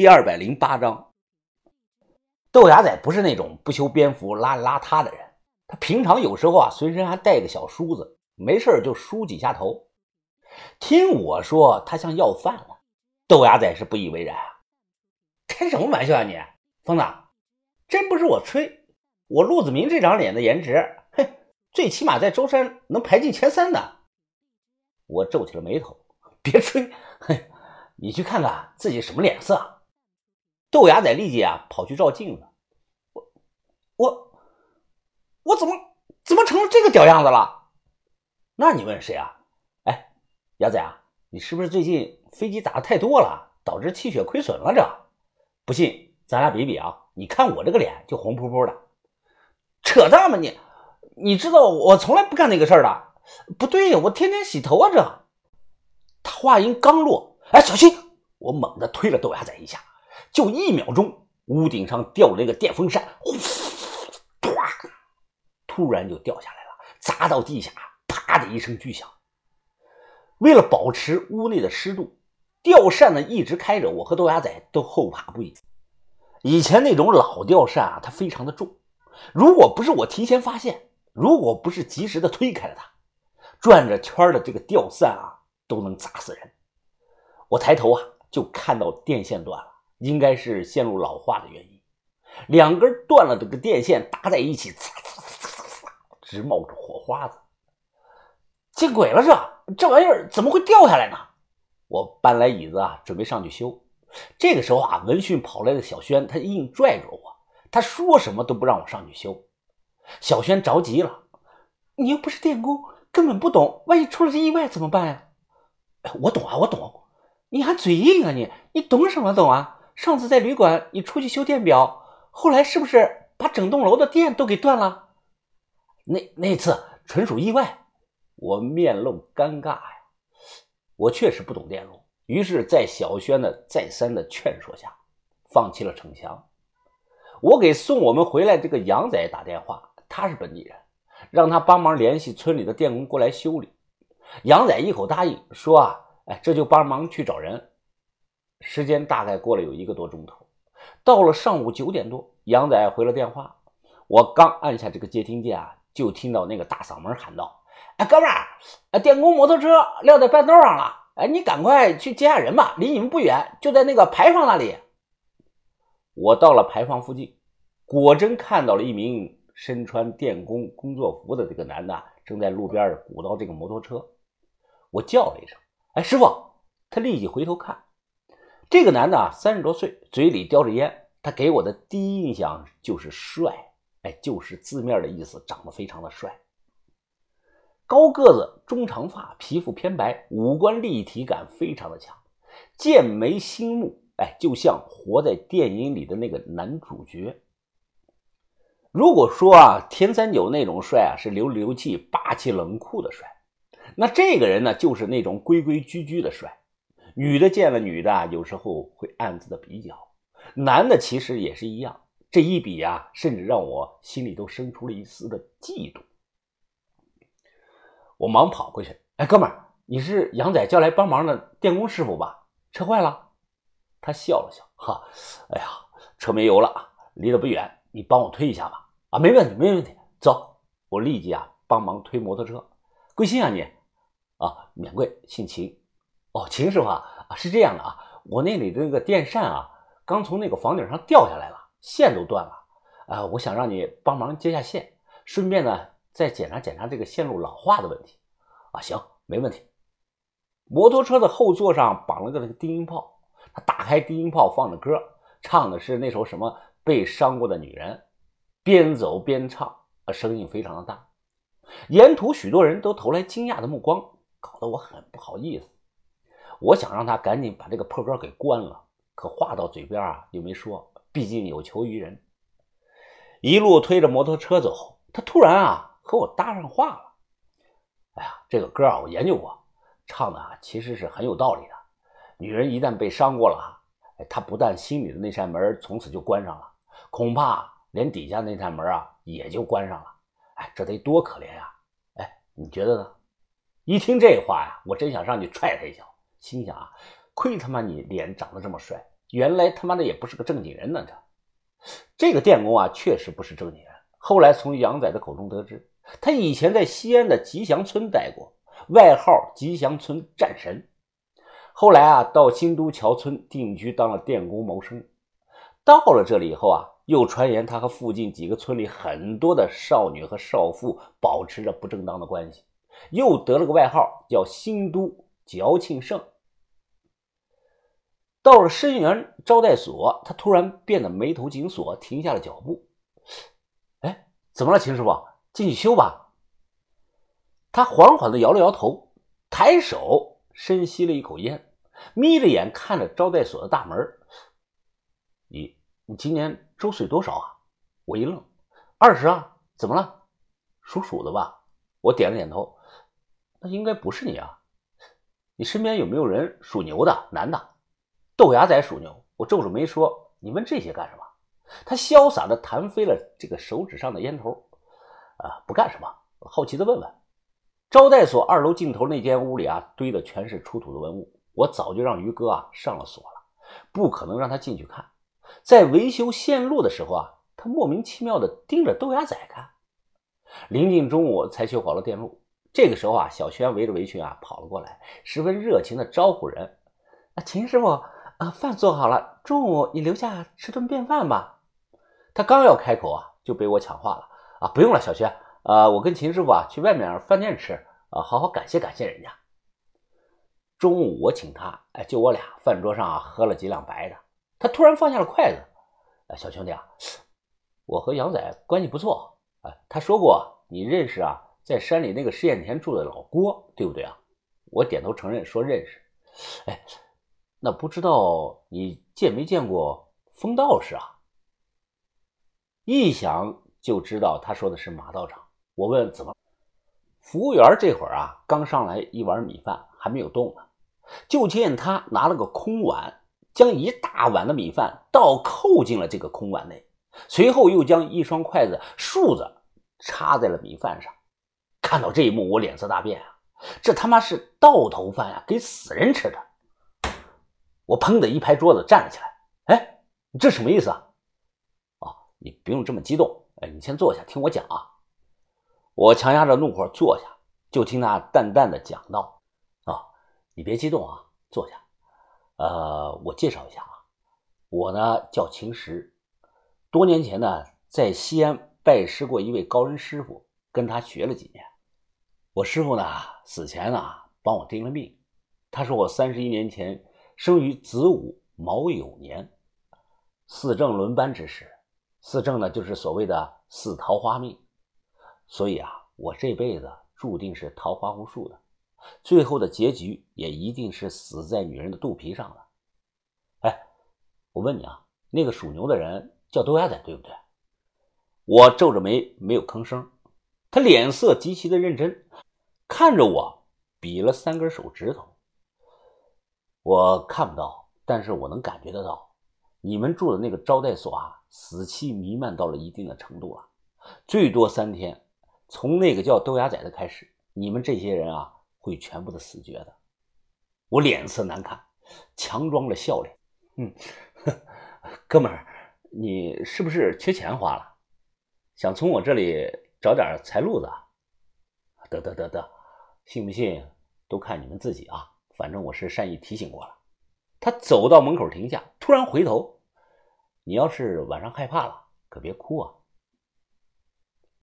第二百零八章，豆芽仔不是那种不修边幅、邋里邋遢的人。他平常有时候啊，随身还带个小梳子，没事就梳几下头。听我说，他像要饭了。豆芽仔是不以为然啊！开什么玩笑啊你，疯子！真不是我吹，我陆子明这张脸的颜值，哼，最起码在舟山能排进前三的。我皱起了眉头，别吹，哼，你去看看自己什么脸色。豆芽仔立即啊跑去照镜子，我我我怎么怎么成了这个屌样子了？那你问谁啊？哎，牙仔啊，你是不是最近飞机打的太多了，导致气血亏损了？这不信咱俩比比啊！你看我这个脸就红扑扑的，扯淡吧你？你知道我从来不干那个事儿的。不对呀，我天天洗头啊！这他话音刚落，哎，小心！我猛地推了豆芽仔一下。就一秒钟，屋顶上掉了一个电风扇，呼，突然就掉下来了，砸到地下，啪的一声巨响。为了保持屋内的湿度，吊扇呢一直开着，我和豆芽仔都后怕不已。以前那种老吊扇啊，它非常的重，如果不是我提前发现，如果不是及时的推开了它，转着圈的这个吊扇啊，都能砸死人。我抬头啊，就看到电线断了。应该是线路老化的原因，两根断了的个电线搭在一起，呲呲呲呲呲，直冒着火花子。见鬼了，这这玩意儿怎么会掉下来呢？我搬来椅子啊，准备上去修。这个时候啊，闻讯跑来的小轩，他硬拽着我，他说什么都不让我上去修。小轩着急了：“你又不是电工，根本不懂，万一出了这意外怎么办呀？”我懂啊，我懂。你还嘴硬啊你？你懂什么懂啊？上次在旅馆，你出去修电表，后来是不是把整栋楼的电都给断了？那那次纯属意外。我面露尴尬呀，我确实不懂电路。于是，在小轩的再三的劝说下，放弃了逞强。我给送我们回来这个杨仔打电话，他是本地人，让他帮忙联系村里的电工过来修理。杨仔一口答应，说啊，哎，这就帮忙去找人。时间大概过了有一个多钟头，到了上午九点多，杨仔回了电话。我刚按下这个接听键啊，就听到那个大嗓门喊道：“哎，哥们儿，电工摩托车撂在半道上了，哎，你赶快去接下人吧，离你们不远，就在那个牌坊那里。”我到了牌坊附近，果真看到了一名身穿电工工作服的这个男的正在路边鼓捣这个摩托车。我叫了一声：“哎，师傅！”他立即回头看。这个男的啊，三十多岁，嘴里叼着烟。他给我的第一印象就是帅，哎，就是字面的意思，长得非常的帅。高个子，中长发，皮肤偏白，五官立体感非常的强，剑眉星目，哎，就像活在电影里的那个男主角。如果说啊，田三九那种帅啊，是流里流气、霸气冷酷的帅，那这个人呢，就是那种规规矩矩的帅。女的见了女的，有时候会暗自的比较；男的其实也是一样。这一比啊，甚至让我心里都生出了一丝的嫉妒。我忙跑过去：“哎，哥们儿，你是杨仔叫来帮忙的电工师傅吧？车坏了？”他笑了笑：“哈，哎呀，车没油了，离得不远，你帮我推一下吧。”“啊，没问题，没问题。”走，我立即啊帮忙推摩托车。贵姓啊你？啊，免贵，姓秦。哦，秦师傅啊，是这样的啊，我那里的那个电扇啊，刚从那个房顶上掉下来了，线都断了，啊，我想让你帮忙接下线，顺便呢再检查检查这个线路老化的问题，啊，行，没问题。摩托车的后座上绑了个那个低音炮，他打开低音炮放着歌，唱的是那首什么被伤过的女人，边走边唱，啊，声音非常的大，沿途许多人都投来惊讶的目光，搞得我很不好意思。我想让他赶紧把这个破歌给关了，可话到嘴边啊又没说，毕竟有求于人。一路推着摩托车走，他突然啊和我搭上话了。哎呀，这个歌啊我研究过，唱的啊其实是很有道理的。女人一旦被伤过了，哎，她不但心里的那扇门从此就关上了，恐怕连底下那扇门啊也就关上了。哎，这得多可怜呀！哎，你觉得呢？一听这话呀，我真想上去踹他一脚。心想啊，亏他妈你脸长得这么帅，原来他妈的也不是个正经人呢！这这个电工啊，确实不是正经人。后来从杨仔的口中得知，他以前在西安的吉祥村待过，外号吉祥村战神。后来啊，到新都桥村定居当了电工谋生。到了这里以后啊，又传言他和附近几个村里很多的少女和少妇保持着不正当的关系，又得了个外号叫“新都矫庆胜”。到了申源招待所，他突然变得眉头紧锁，停下了脚步。哎，怎么了，秦师傅？进去修吧。他缓缓地摇了摇头，抬手深吸了一口烟，眯着眼看着招待所的大门。你你今年周岁多少啊？我一愣，二十啊？怎么了？属鼠的吧？我点了点头。那应该不是你啊？你身边有没有人属牛的？男的？豆芽仔属牛。我皱着眉说：“你问这些干什么？”他潇洒的弹飞了这个手指上的烟头。啊，不干什么，好奇的问问。招待所二楼尽头那间屋里啊，堆的全是出土的文物。我早就让于哥啊上了锁了，不可能让他进去看。在维修线路的时候啊，他莫名其妙的盯着豆芽仔看。临近中午才修好了电路，这个时候啊，小轩围着围裙啊跑了过来，十分热情的招呼人：“啊，秦师傅啊，饭做好了，中午你留下吃顿便饭吧。”他刚要开口啊，就被我抢话了：“啊，不用了，小轩，啊，我跟秦师傅啊去外面饭店吃啊，好好感谢感谢人家。”中午我请他，哎，就我俩，饭桌上啊喝了几两白的。他突然放下了筷子，啊，小兄弟啊，我和杨仔关系不错，啊，他说过你认识啊，在山里那个试验田住的老郭，对不对啊？我点头承认说认识。哎，那不知道你见没见过风道士啊？一想就知道他说的是马道长。我问怎么？服务员这会儿啊，刚上来一碗米饭，还没有动呢，就见他拿了个空碗。将一大碗的米饭倒扣进了这个空碗内，随后又将一双筷子竖着插在了米饭上。看到这一幕，我脸色大变啊！这他妈是倒头饭呀，给死人吃的！我砰的一拍桌子，站了起来。哎，你这什么意思啊？哦，你不用这么激动。哎，你先坐下，听我讲啊。我强压着怒火坐下，就听他淡淡的讲道：“啊，你别激动啊，坐下。”呃，我介绍一下啊，我呢叫秦石，多年前呢在西安拜师过一位高人师傅，跟他学了几年。我师傅呢死前呢帮我定了命，他说我三十一年前生于子午卯酉年，四正轮班之时，四正呢就是所谓的四桃花命，所以啊，我这辈子注定是桃花无数的。最后的结局也一定是死在女人的肚皮上了。哎，我问你啊，那个属牛的人叫豆芽仔，对不对？我皱着眉没有吭声。他脸色极其的认真，看着我，比了三根手指头。我看不到，但是我能感觉得到，你们住的那个招待所啊，死气弥漫到了一定的程度了，最多三天。从那个叫豆芽仔的开始，你们这些人啊。会全部的死绝的。我脸色难看，强装着笑脸。嗯，哥们儿，你是不是缺钱花了？想从我这里找点财路子？得得得得，信不信都看你们自己啊。反正我是善意提醒过了。他走到门口停下，突然回头：“你要是晚上害怕了，可别哭啊。”